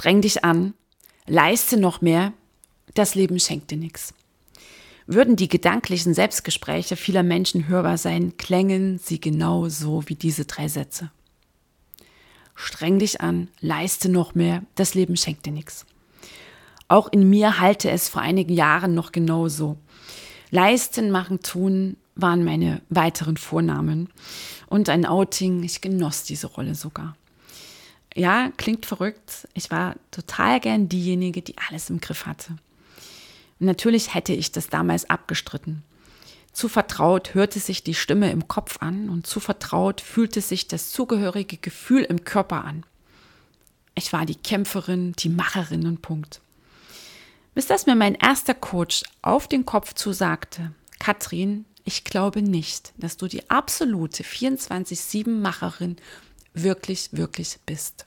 streng dich an, leiste noch mehr, das Leben schenkt dir nichts. Würden die gedanklichen Selbstgespräche vieler Menschen hörbar sein, klängen sie genau so wie diese drei Sätze. Streng dich an, leiste noch mehr, das Leben schenkt dir nichts. Auch in mir halte es vor einigen Jahren noch genauso. Leisten, machen, tun waren meine weiteren Vornamen. Und ein Outing, ich genoss diese Rolle sogar. Ja, klingt verrückt. Ich war total gern diejenige, die alles im Griff hatte. Und natürlich hätte ich das damals abgestritten. Zu vertraut hörte sich die Stimme im Kopf an und zu vertraut fühlte sich das zugehörige Gefühl im Körper an. Ich war die Kämpferin, die Macherin und Punkt. Bis das mir mein erster Coach auf den Kopf zusagte, Katrin, ich glaube nicht, dass du die absolute 24-7-Macherin wirklich, wirklich bist.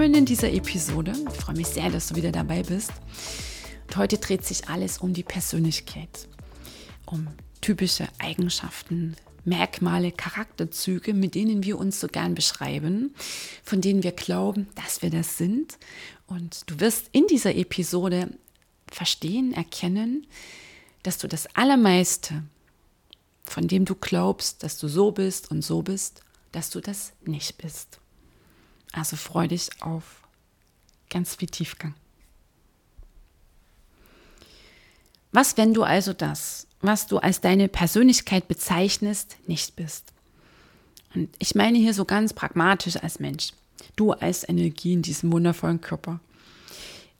Willkommen in dieser Episode. Ich freue mich sehr, dass du wieder dabei bist. Und heute dreht sich alles um die Persönlichkeit, um typische Eigenschaften, Merkmale, Charakterzüge, mit denen wir uns so gern beschreiben, von denen wir glauben, dass wir das sind. Und du wirst in dieser Episode verstehen, erkennen, dass du das Allermeiste, von dem du glaubst, dass du so bist und so bist, dass du das nicht bist. Also freu dich auf ganz viel Tiefgang. Was, wenn du also das, was du als deine Persönlichkeit bezeichnest, nicht bist? Und ich meine hier so ganz pragmatisch als Mensch. Du als Energie in diesem wundervollen Körper.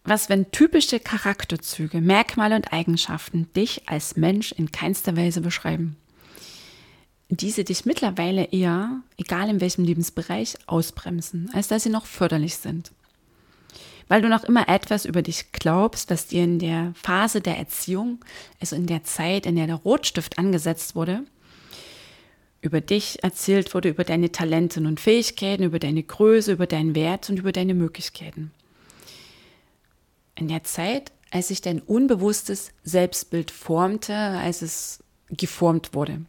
Was, wenn typische Charakterzüge, Merkmale und Eigenschaften dich als Mensch in keinster Weise beschreiben? Diese dich mittlerweile eher, egal in welchem Lebensbereich, ausbremsen, als dass sie noch förderlich sind weil du noch immer etwas über dich glaubst, was dir in der Phase der Erziehung, also in der Zeit, in der der Rotstift angesetzt wurde, über dich erzählt wurde, über deine Talente und Fähigkeiten, über deine Größe, über deinen Wert und über deine Möglichkeiten. In der Zeit, als sich dein unbewusstes Selbstbild formte, als es geformt wurde.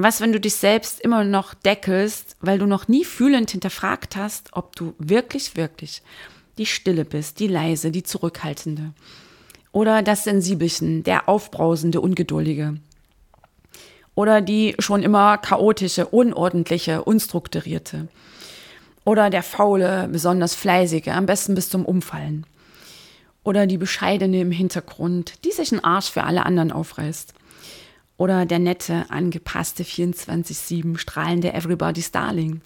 Was, wenn du dich selbst immer noch deckelst, weil du noch nie fühlend hinterfragt hast, ob du wirklich, wirklich die Stille bist, die leise, die zurückhaltende. Oder das Sensibelchen, der aufbrausende, ungeduldige. Oder die schon immer chaotische, unordentliche, unstrukturierte. Oder der faule, besonders fleißige, am besten bis zum Umfallen. Oder die bescheidene im Hintergrund, die sich einen Arsch für alle anderen aufreißt. Oder der nette, angepasste 24-7 strahlende Everybody's Darling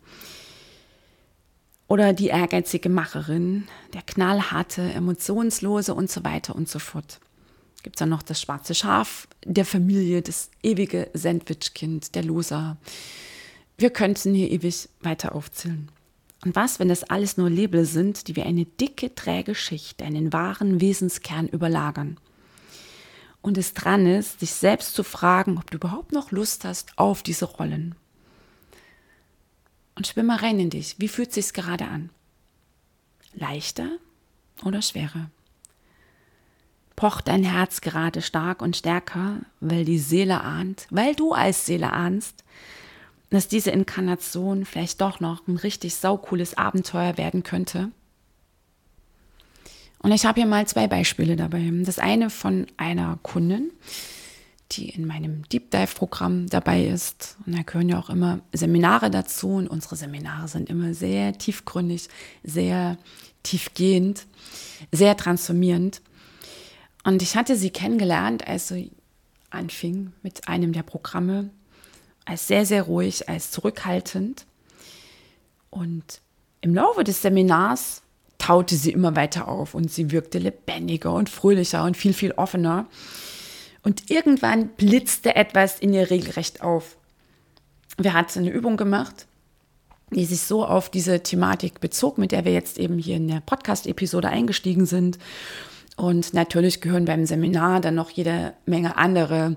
oder die ehrgeizige Macherin, der knallharte, emotionslose und so weiter und so fort. Gibt es dann noch das schwarze Schaf der Familie, das ewige Sandwichkind, der Loser. Wir könnten hier ewig weiter aufzählen. Und was, wenn das alles nur Label sind, die wie eine dicke, träge Schicht einen wahren Wesenskern überlagern? Und es dran ist, dich selbst zu fragen, ob du überhaupt noch Lust hast auf diese Rollen und schwimm mal rein in dich. Wie fühlt es sich gerade an? Leichter oder schwerer? Pocht dein Herz gerade stark und stärker, weil die Seele ahnt, weil du als Seele ahnst, dass diese Inkarnation vielleicht doch noch ein richtig saucooles Abenteuer werden könnte? Und ich habe hier mal zwei Beispiele dabei. Das eine von einer Kundin, die in meinem Deep Dive-Programm dabei ist. Und da gehören ja auch immer Seminare dazu. Und unsere Seminare sind immer sehr tiefgründig, sehr tiefgehend, sehr transformierend. Und ich hatte sie kennengelernt, als sie anfing mit einem der Programme, als sehr, sehr ruhig, als zurückhaltend. Und im Laufe des Seminars taute sie immer weiter auf und sie wirkte lebendiger und fröhlicher und viel, viel offener. Und irgendwann blitzte etwas in ihr regelrecht auf. Wir hatten eine Übung gemacht, die sich so auf diese Thematik bezog, mit der wir jetzt eben hier in der Podcast-Episode eingestiegen sind. Und natürlich gehören beim Seminar dann noch jede Menge andere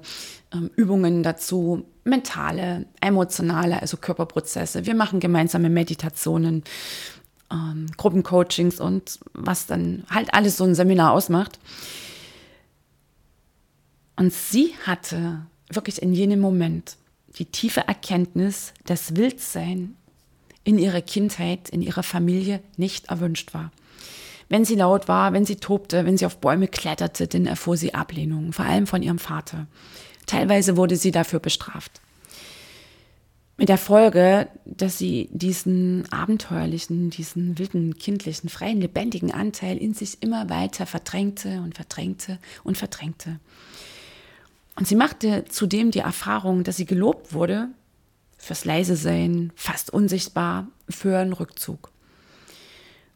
ähm, Übungen dazu, mentale, emotionale, also Körperprozesse. Wir machen gemeinsame Meditationen, ähm, Gruppencoachings und was dann halt alles so ein Seminar ausmacht. Und sie hatte wirklich in jenem Moment die tiefe Erkenntnis, dass Wildsein in ihrer Kindheit, in ihrer Familie nicht erwünscht war. Wenn sie laut war, wenn sie tobte, wenn sie auf Bäume kletterte, dann erfuhr sie Ablehnung, vor allem von ihrem Vater. Teilweise wurde sie dafür bestraft. Mit der Folge, dass sie diesen abenteuerlichen, diesen wilden, kindlichen, freien, lebendigen Anteil in sich immer weiter verdrängte und verdrängte und verdrängte. Und sie machte zudem die Erfahrung, dass sie gelobt wurde fürs leise sein, fast unsichtbar, für einen Rückzug.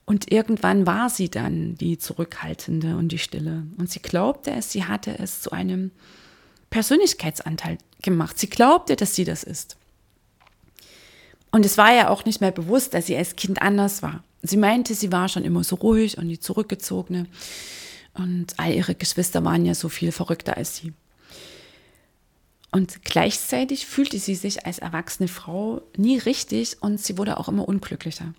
Und irgendwann war sie dann die Zurückhaltende und die Stille. Und sie glaubte es, sie hatte es zu einem Persönlichkeitsanteil gemacht. Sie glaubte, dass sie das ist. Und es war ja auch nicht mehr bewusst, dass sie als Kind anders war. Sie meinte, sie war schon immer so ruhig und die Zurückgezogene. Und all ihre Geschwister waren ja so viel verrückter als sie. Und gleichzeitig fühlte sie sich als erwachsene Frau nie richtig und sie wurde auch immer unglücklicher,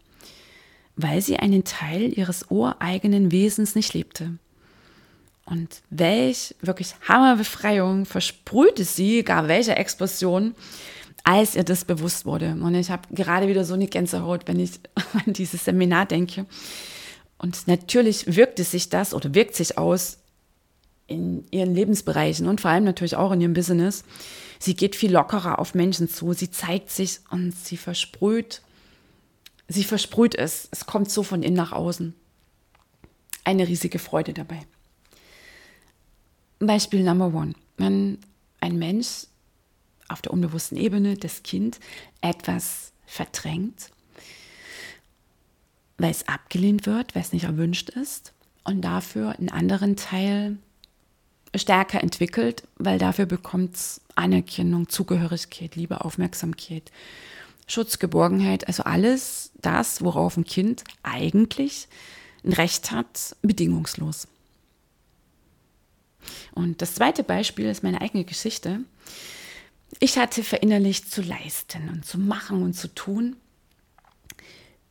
weil sie einen Teil ihres ureigenen Wesens nicht lebte. Und welch wirklich Hammerbefreiung versprühte sie, gar welche Explosion, als ihr das bewusst wurde. Und ich habe gerade wieder so eine Gänsehaut, wenn ich an dieses Seminar denke. Und natürlich wirkte sich das oder wirkt sich aus in ihren Lebensbereichen und vor allem natürlich auch in ihrem Business. Sie geht viel lockerer auf Menschen zu, sie zeigt sich und sie versprüht, sie versprüht es. Es kommt so von innen nach außen. Eine riesige Freude dabei. Beispiel Number One. Wenn ein Mensch auf der unbewussten Ebene, das Kind, etwas verdrängt, weil es abgelehnt wird, weil es nicht erwünscht ist und dafür einen anderen Teil stärker entwickelt, weil dafür bekommt es Anerkennung, Zugehörigkeit, Liebe, Aufmerksamkeit, Schutz, Geborgenheit, also alles das, worauf ein Kind eigentlich ein Recht hat, bedingungslos. Und das zweite Beispiel ist meine eigene Geschichte. Ich hatte verinnerlicht zu leisten und zu machen und zu tun.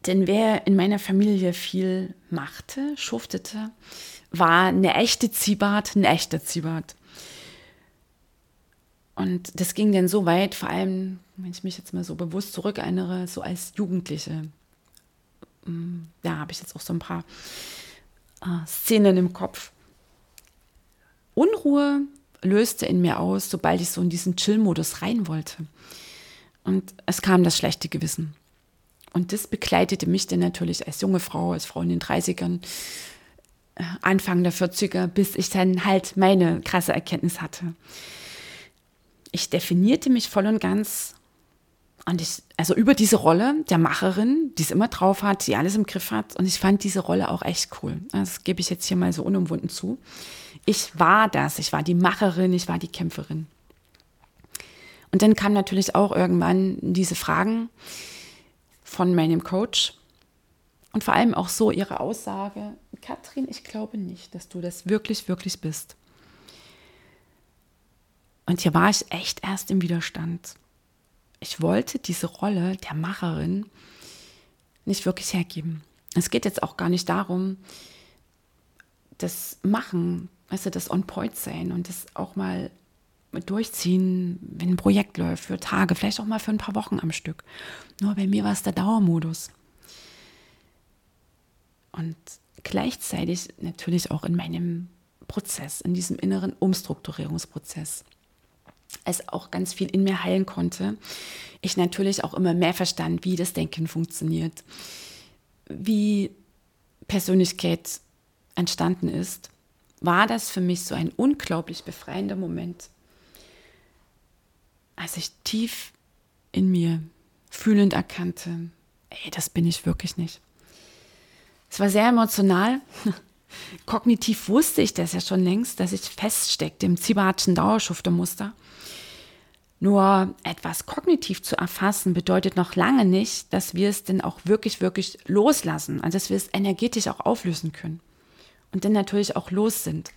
Denn wer in meiner Familie viel machte, schuftete, war eine echte Ziehbart, ein echter Ziehbart. Und das ging dann so weit, vor allem, wenn ich mich jetzt mal so bewusst zurückerinnere, so als Jugendliche. Mm, da habe ich jetzt auch so ein paar äh, Szenen im Kopf. Unruhe löste in mir aus, sobald ich so in diesen Chill-Modus rein wollte. Und es kam das schlechte Gewissen. Und das begleitete mich dann natürlich als junge Frau, als Frau in den 30ern Anfang der 40er, bis ich dann halt meine krasse Erkenntnis hatte. Ich definierte mich voll und ganz und ich, also über diese Rolle der Macherin, die es immer drauf hat, die alles im Griff hat. Und ich fand diese Rolle auch echt cool. Das gebe ich jetzt hier mal so unumwunden zu. Ich war das. Ich war die Macherin, ich war die Kämpferin. Und dann kamen natürlich auch irgendwann diese Fragen von meinem Coach, und vor allem auch so ihre Aussage, Katrin, ich glaube nicht, dass du das wirklich, wirklich bist. Und hier war ich echt erst im Widerstand. Ich wollte diese Rolle der Macherin nicht wirklich hergeben. Es geht jetzt auch gar nicht darum, das Machen, weißt du, das On-Point sein und das auch mal durchziehen, wenn ein Projekt läuft, für Tage, vielleicht auch mal für ein paar Wochen am Stück. Nur bei mir war es der Dauermodus und gleichzeitig natürlich auch in meinem Prozess, in diesem inneren Umstrukturierungsprozess, es auch ganz viel in mir heilen konnte. Ich natürlich auch immer mehr verstand, wie das Denken funktioniert, wie Persönlichkeit entstanden ist, war das für mich so ein unglaublich befreiender Moment, als ich tief in mir fühlend erkannte, ey, das bin ich wirklich nicht. Es war sehr emotional. Kognitiv wusste ich das ja schon längst, dass ich feststeckte im Ziebertschen Dauerschuftermuster. Nur etwas kognitiv zu erfassen bedeutet noch lange nicht, dass wir es denn auch wirklich, wirklich loslassen, also dass wir es energetisch auch auflösen können und dann natürlich auch los sind.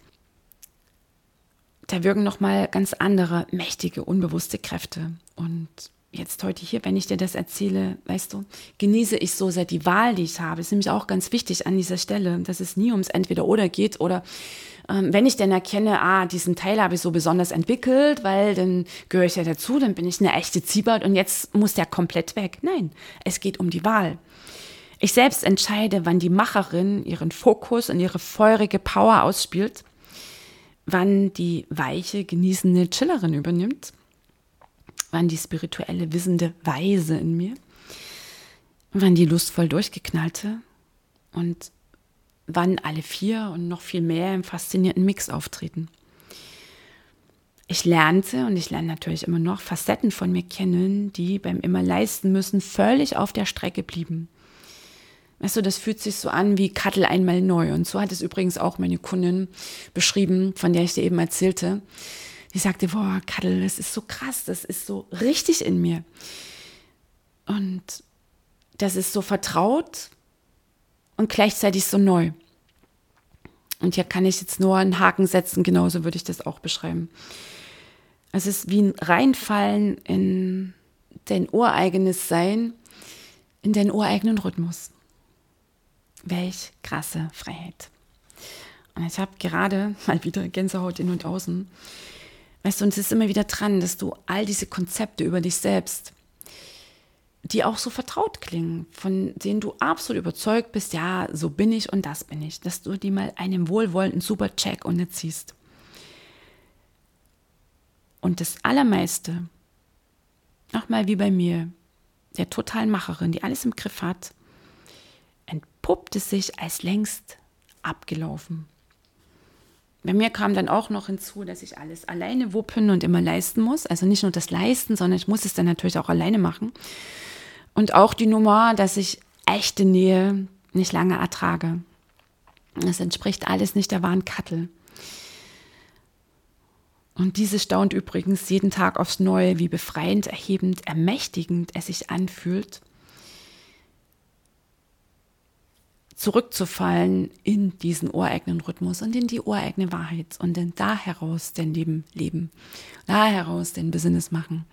Da wirken nochmal ganz andere mächtige, unbewusste Kräfte. Und jetzt heute hier, wenn ich dir das erzähle, weißt du, genieße ich so sehr die Wahl, die ich habe. Das ist nämlich auch ganz wichtig an dieser Stelle, dass es nie ums Entweder-Oder geht oder ähm, wenn ich denn erkenne, ah, diesen Teil habe ich so besonders entwickelt, weil dann gehöre ich ja dazu, dann bin ich eine echte Ziebert und jetzt muss der komplett weg. Nein, es geht um die Wahl. Ich selbst entscheide, wann die Macherin ihren Fokus und ihre feurige Power ausspielt, wann die weiche, genießende Chillerin übernimmt, wann die spirituelle, wissende Weise in mir, wann die lustvoll durchgeknallte und wann alle vier und noch viel mehr im faszinierten Mix auftreten. Ich lernte und ich lerne natürlich immer noch Facetten von mir kennen, die beim immer leisten müssen völlig auf der Strecke blieben. Weißt du, das fühlt sich so an wie Kattel einmal neu. Und so hat es übrigens auch meine Kundin beschrieben, von der ich dir eben erzählte. Die sagte, boah, Kattel, das ist so krass, das ist so richtig in mir. Und das ist so vertraut, und gleichzeitig so neu. Und hier kann ich jetzt nur einen Haken setzen, genauso würde ich das auch beschreiben. Es ist wie ein Reinfallen in dein ureigenes Sein, in deinen ureigenen Rhythmus. Welch krasse Freiheit. Und ich habe gerade mal wieder Gänsehaut in und außen. Weißt du, und es ist immer wieder dran, dass du all diese Konzepte über dich selbst, die auch so vertraut klingen, von denen du absolut überzeugt bist, ja, so bin ich und das bin ich, dass du die mal einem wohlwollenden Supercheck unterziehst. Und das Allermeiste, nochmal wie bei mir, der totalen Macherin, die alles im Griff hat, entpuppt es sich als längst abgelaufen. Bei mir kam dann auch noch hinzu, dass ich alles alleine wuppen und immer leisten muss. Also nicht nur das Leisten, sondern ich muss es dann natürlich auch alleine machen. Und auch die Nummer, dass ich echte Nähe nicht lange ertrage. Das entspricht alles nicht der wahren Kattel. Und diese staunt übrigens jeden Tag aufs Neue, wie befreiend, erhebend, ermächtigend es sich anfühlt, zurückzufallen in diesen ureigenen Rhythmus und in die ureigene Wahrheit und dann da heraus den Leben leben, da heraus den Business machen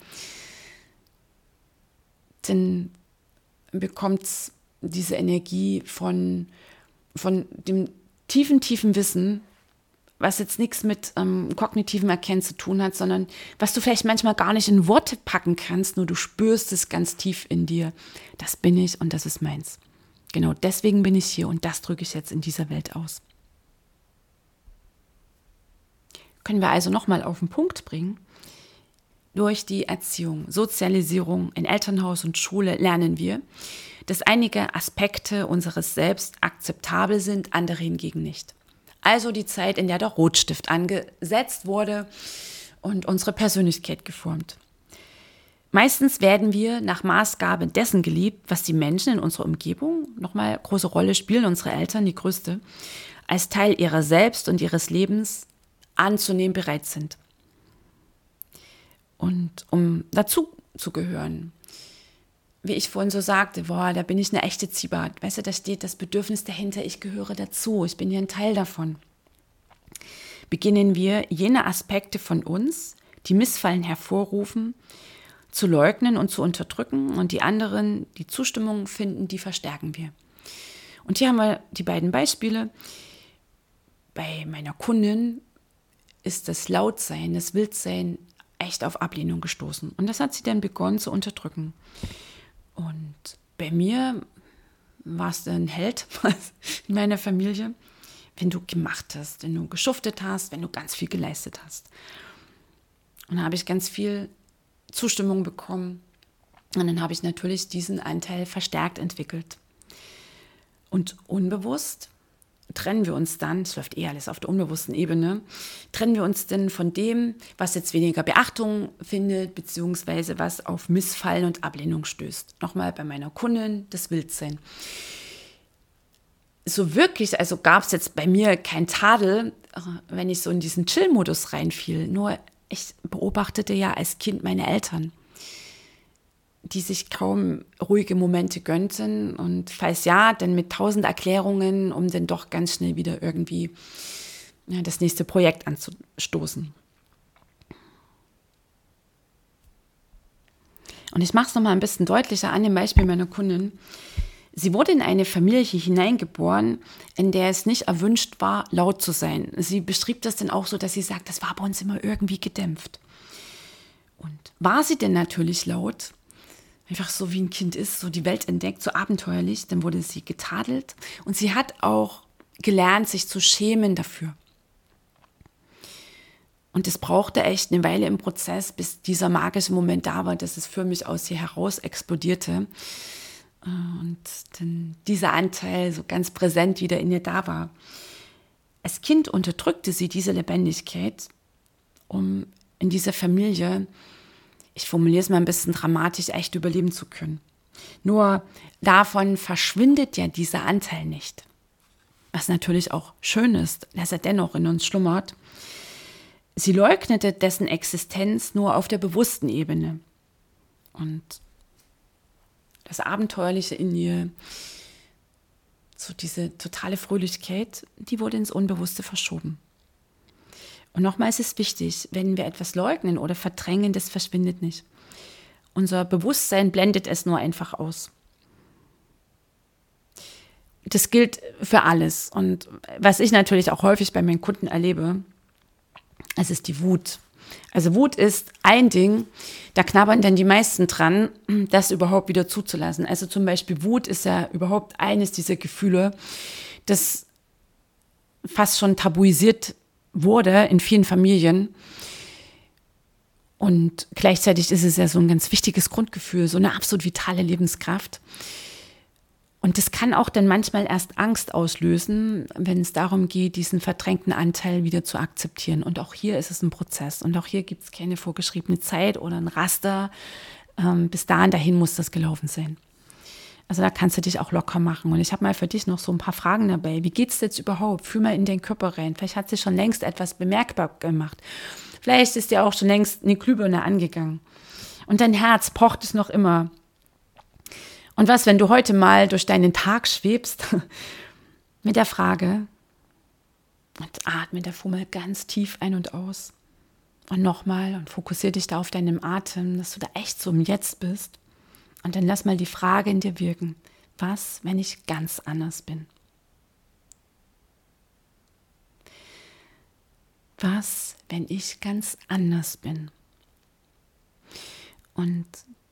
dann bekommt es diese Energie von, von dem tiefen, tiefen Wissen, was jetzt nichts mit ähm, kognitiven Erkennen zu tun hat, sondern was du vielleicht manchmal gar nicht in Worte packen kannst, nur du spürst es ganz tief in dir. Das bin ich und das ist meins. Genau deswegen bin ich hier und das drücke ich jetzt in dieser Welt aus. Können wir also nochmal auf den Punkt bringen. Durch die Erziehung, Sozialisierung in Elternhaus und Schule lernen wir, dass einige Aspekte unseres Selbst akzeptabel sind, andere hingegen nicht. Also die Zeit, in der der Rotstift angesetzt wurde und unsere Persönlichkeit geformt. Meistens werden wir nach Maßgabe dessen geliebt, was die Menschen in unserer Umgebung, nochmal große Rolle spielen, unsere Eltern, die größte, als Teil ihrer selbst und ihres Lebens anzunehmen bereit sind und um dazu zu gehören. Wie ich vorhin so sagte, boah, da bin ich eine echte Zibat. Weißt du, da steht das Bedürfnis dahinter, ich gehöre dazu, ich bin hier ein Teil davon. Beginnen wir jene Aspekte von uns, die Missfallen hervorrufen, zu leugnen und zu unterdrücken und die anderen, die Zustimmung finden, die verstärken wir. Und hier haben wir die beiden Beispiele. Bei meiner Kundin ist das Lautsein, das Wildsein echt auf Ablehnung gestoßen. Und das hat sie dann begonnen zu unterdrücken. Und bei mir war es ein Held in meiner Familie, wenn du gemacht hast, wenn du geschuftet hast, wenn du ganz viel geleistet hast. Und da habe ich ganz viel Zustimmung bekommen. Und dann habe ich natürlich diesen Anteil verstärkt entwickelt. Und unbewusst trennen wir uns dann, es läuft eh alles auf der unbewussten Ebene, trennen wir uns denn von dem, was jetzt weniger Beachtung findet, beziehungsweise was auf Missfallen und Ablehnung stößt. Nochmal bei meiner Kundin, das Wildsein. so wirklich, also gab es jetzt bei mir kein Tadel, äh, wenn ich so in diesen Chill-Modus reinfiel. Nur ich beobachtete ja als Kind meine Eltern, die sich kaum ruhige Momente gönnten und falls ja, dann mit tausend Erklärungen, um dann doch ganz schnell wieder irgendwie ja, das nächste Projekt anzustoßen. Und ich mache es nochmal ein bisschen deutlicher an dem Beispiel meiner Kundin. Sie wurde in eine Familie hineingeboren, in der es nicht erwünscht war, laut zu sein. Sie beschrieb das dann auch so, dass sie sagt, das war bei uns immer irgendwie gedämpft. Und war sie denn natürlich laut, einfach so wie ein Kind ist, so die Welt entdeckt, so abenteuerlich, dann wurde sie getadelt und sie hat auch gelernt, sich zu schämen dafür. Und es brauchte echt eine Weile im Prozess, bis dieser magische Moment da war, dass es für mich aus ihr heraus explodierte. Und dann dieser Anteil so ganz präsent wieder in ihr da war. Als Kind unterdrückte sie diese Lebendigkeit, um in dieser Familie, ich formuliere es mal ein bisschen dramatisch, echt überleben zu können. Nur davon verschwindet ja dieser Anteil nicht. Was natürlich auch schön ist, dass er dennoch in uns schlummert. Sie leugnete dessen Existenz nur auf der bewussten Ebene. Und das Abenteuerliche in ihr, so diese totale Fröhlichkeit, die wurde ins Unbewusste verschoben. Und nochmal ist es wichtig, wenn wir etwas leugnen oder verdrängen, das verschwindet nicht. Unser Bewusstsein blendet es nur einfach aus. Das gilt für alles. Und was ich natürlich auch häufig bei meinen Kunden erlebe, es ist die Wut. Also Wut ist ein Ding, da knabbern dann die meisten dran, das überhaupt wieder zuzulassen. Also zum Beispiel Wut ist ja überhaupt eines dieser Gefühle, das fast schon tabuisiert wurde in vielen Familien. Und gleichzeitig ist es ja so ein ganz wichtiges Grundgefühl, so eine absolut vitale Lebenskraft. Und das kann auch dann manchmal erst Angst auslösen, wenn es darum geht, diesen verdrängten Anteil wieder zu akzeptieren. Und auch hier ist es ein Prozess. Und auch hier gibt es keine vorgeschriebene Zeit oder ein Raster. Ähm, bis dahin, dahin muss das gelaufen sein. Also da kannst du dich auch locker machen. Und ich habe mal für dich noch so ein paar Fragen dabei. Wie geht es jetzt überhaupt? Fühl mal in den Körper rein. Vielleicht hat sich schon längst etwas bemerkbar gemacht. Vielleicht ist dir auch schon längst eine Glühbirne angegangen. Und dein Herz pocht es noch immer. Und was, wenn du heute mal durch deinen Tag schwebst mit der Frage, und atme der Fummel ganz tief ein und aus. Und nochmal und fokussiere dich da auf deinem Atem, dass du da echt so im Jetzt bist. Und dann lass mal die Frage in dir wirken. Was, wenn ich ganz anders bin? Was, wenn ich ganz anders bin? Und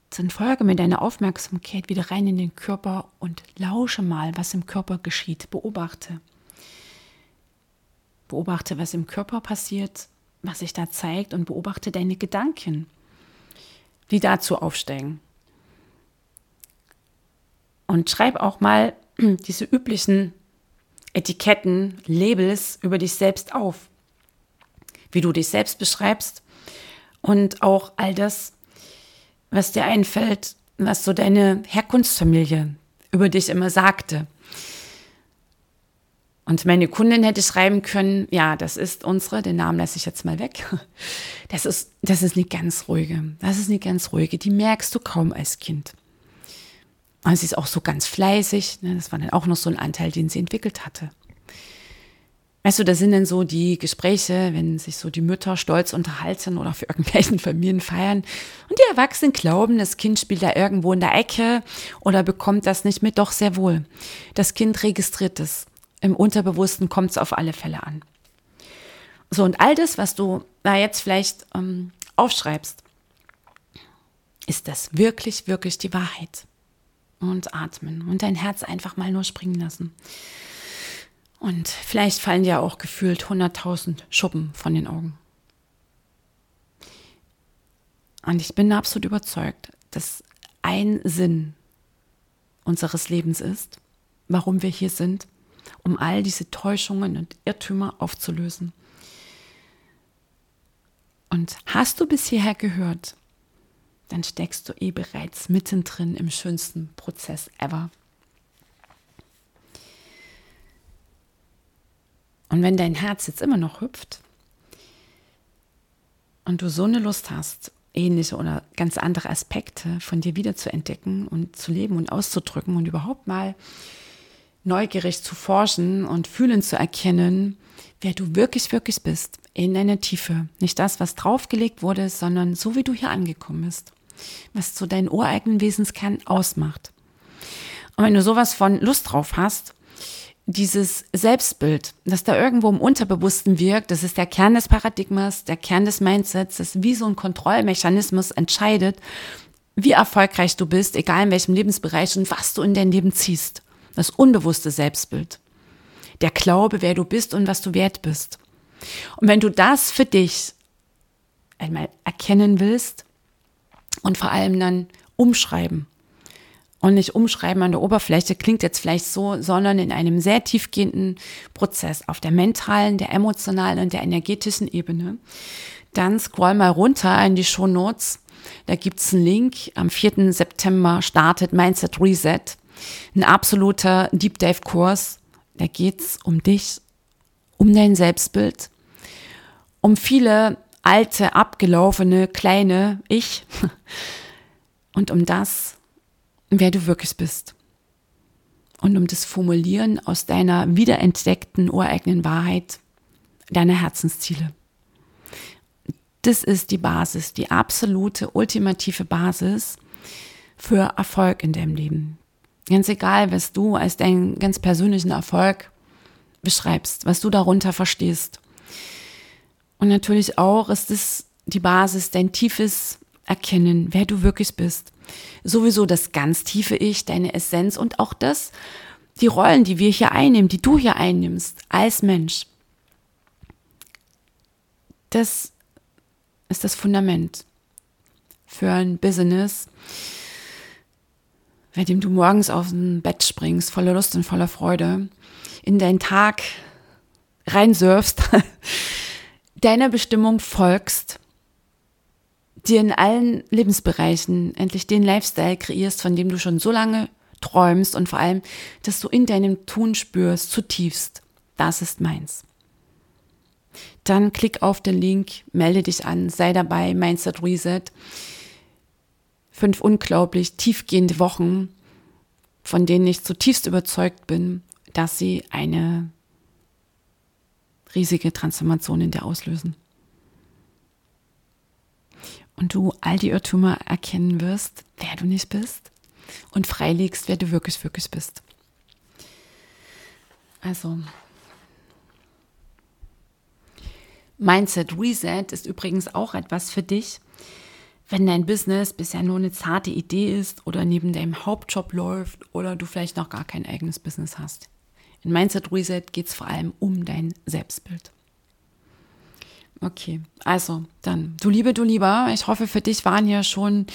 dann folge mit deiner Aufmerksamkeit wieder rein in den Körper und lausche mal, was im Körper geschieht. Beobachte. Beobachte, was im Körper passiert, was sich da zeigt und beobachte deine Gedanken, die dazu aufsteigen. Und schreib auch mal diese üblichen Etiketten, Labels über dich selbst auf. Wie du dich selbst beschreibst und auch all das, was dir einfällt, was so deine Herkunftsfamilie über dich immer sagte. Und meine Kundin hätte schreiben können, ja, das ist unsere, den Namen lasse ich jetzt mal weg. Das ist, das ist eine ganz ruhige. Das ist eine ganz ruhige. Die merkst du kaum als Kind. Und sie ist auch so ganz fleißig. Ne? Das war dann auch noch so ein Anteil, den sie entwickelt hatte. Weißt du, da sind dann so die Gespräche, wenn sich so die Mütter stolz unterhalten oder für irgendwelchen Familienfeiern und die Erwachsenen glauben, das Kind spielt da irgendwo in der Ecke oder bekommt das nicht mit, doch sehr wohl. Das Kind registriert es. Im Unterbewussten kommt es auf alle Fälle an. So, und all das, was du da jetzt vielleicht ähm, aufschreibst, ist das wirklich, wirklich die Wahrheit? Und atmen und dein Herz einfach mal nur springen lassen. Und vielleicht fallen dir auch gefühlt 100.000 Schuppen von den Augen. Und ich bin absolut überzeugt, dass ein Sinn unseres Lebens ist, warum wir hier sind, um all diese Täuschungen und Irrtümer aufzulösen. Und hast du bis hierher gehört, dann steckst du eh bereits mittendrin im schönsten Prozess ever. Und wenn dein Herz jetzt immer noch hüpft und du so eine Lust hast, ähnliche oder ganz andere Aspekte von dir wieder zu entdecken und zu leben und auszudrücken und überhaupt mal neugierig zu forschen und fühlen zu erkennen, wer du wirklich, wirklich bist, in deiner Tiefe. Nicht das, was draufgelegt wurde, sondern so, wie du hier angekommen bist, was zu deinen ureigenen Wesenskern ausmacht. Und wenn du sowas von Lust drauf hast, dieses Selbstbild, das da irgendwo im Unterbewussten wirkt, das ist der Kern des Paradigmas, der Kern des Mindsets, das wie so ein Kontrollmechanismus entscheidet, wie erfolgreich du bist, egal in welchem Lebensbereich und was du in dein Leben ziehst. Das unbewusste Selbstbild. Der Glaube, wer du bist und was du wert bist. Und wenn du das für dich einmal erkennen willst und vor allem dann umschreiben, und nicht umschreiben an der Oberfläche, klingt jetzt vielleicht so, sondern in einem sehr tiefgehenden Prozess auf der mentalen, der emotionalen und der energetischen Ebene. Dann scroll mal runter in die Show Notes. Da gibt's einen Link. Am 4. September startet Mindset Reset. Ein absoluter Deep Dive Kurs. Da geht's um dich, um dein Selbstbild, um viele alte, abgelaufene, kleine Ich und um das, wer du wirklich bist. Und um das Formulieren aus deiner wiederentdeckten ureigenen Wahrheit deiner Herzensziele. Das ist die Basis, die absolute, ultimative Basis für Erfolg in deinem Leben. Ganz egal, was du als deinen ganz persönlichen Erfolg beschreibst, was du darunter verstehst. Und natürlich auch ist es die Basis, dein tiefes Erkennen, wer du wirklich bist sowieso das ganz tiefe Ich, deine Essenz und auch das, die Rollen, die wir hier einnehmen, die du hier einnimmst als Mensch. Das ist das Fundament für ein Business, bei dem du morgens aus dem Bett springst, voller Lust und voller Freude, in deinen Tag reinsurfst, deiner Bestimmung folgst dir in allen Lebensbereichen endlich den Lifestyle kreierst, von dem du schon so lange träumst und vor allem, dass du in deinem Tun spürst, zutiefst, das ist meins. Dann klick auf den Link, melde dich an, sei dabei, Mindset Reset. Fünf unglaublich tiefgehende Wochen, von denen ich zutiefst überzeugt bin, dass sie eine riesige Transformation in dir auslösen und du all die Irrtümer erkennen wirst, wer du nicht bist und freilegst, wer du wirklich, wirklich bist. Also, Mindset Reset ist übrigens auch etwas für dich, wenn dein Business bisher nur eine zarte Idee ist oder neben deinem Hauptjob läuft oder du vielleicht noch gar kein eigenes Business hast. In Mindset Reset geht es vor allem um dein Selbstbild. Okay, also dann, du Liebe, du Lieber, ich hoffe, für dich waren hier schon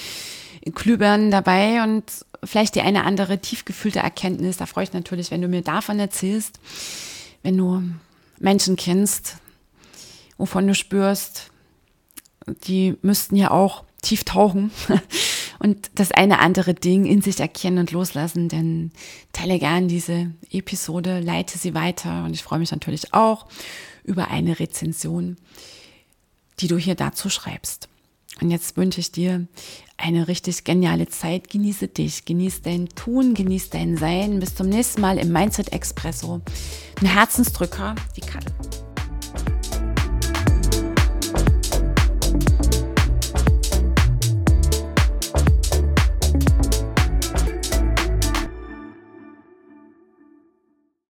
Klübern dabei und vielleicht die eine andere tiefgefühlte Erkenntnis. Da freue ich natürlich, wenn du mir davon erzählst, wenn du Menschen kennst, wovon du spürst, die müssten ja auch tief tauchen und das eine andere Ding in sich erkennen und loslassen, denn teile gern diese Episode, leite sie weiter und ich freue mich natürlich auch über eine Rezension, die du hier dazu schreibst. Und jetzt wünsche ich dir eine richtig geniale Zeit. Genieße dich, genieße dein Tun, genieße dein Sein. Bis zum nächsten Mal im Mindset Expresso. Ein Herzensdrücker, die Kattel.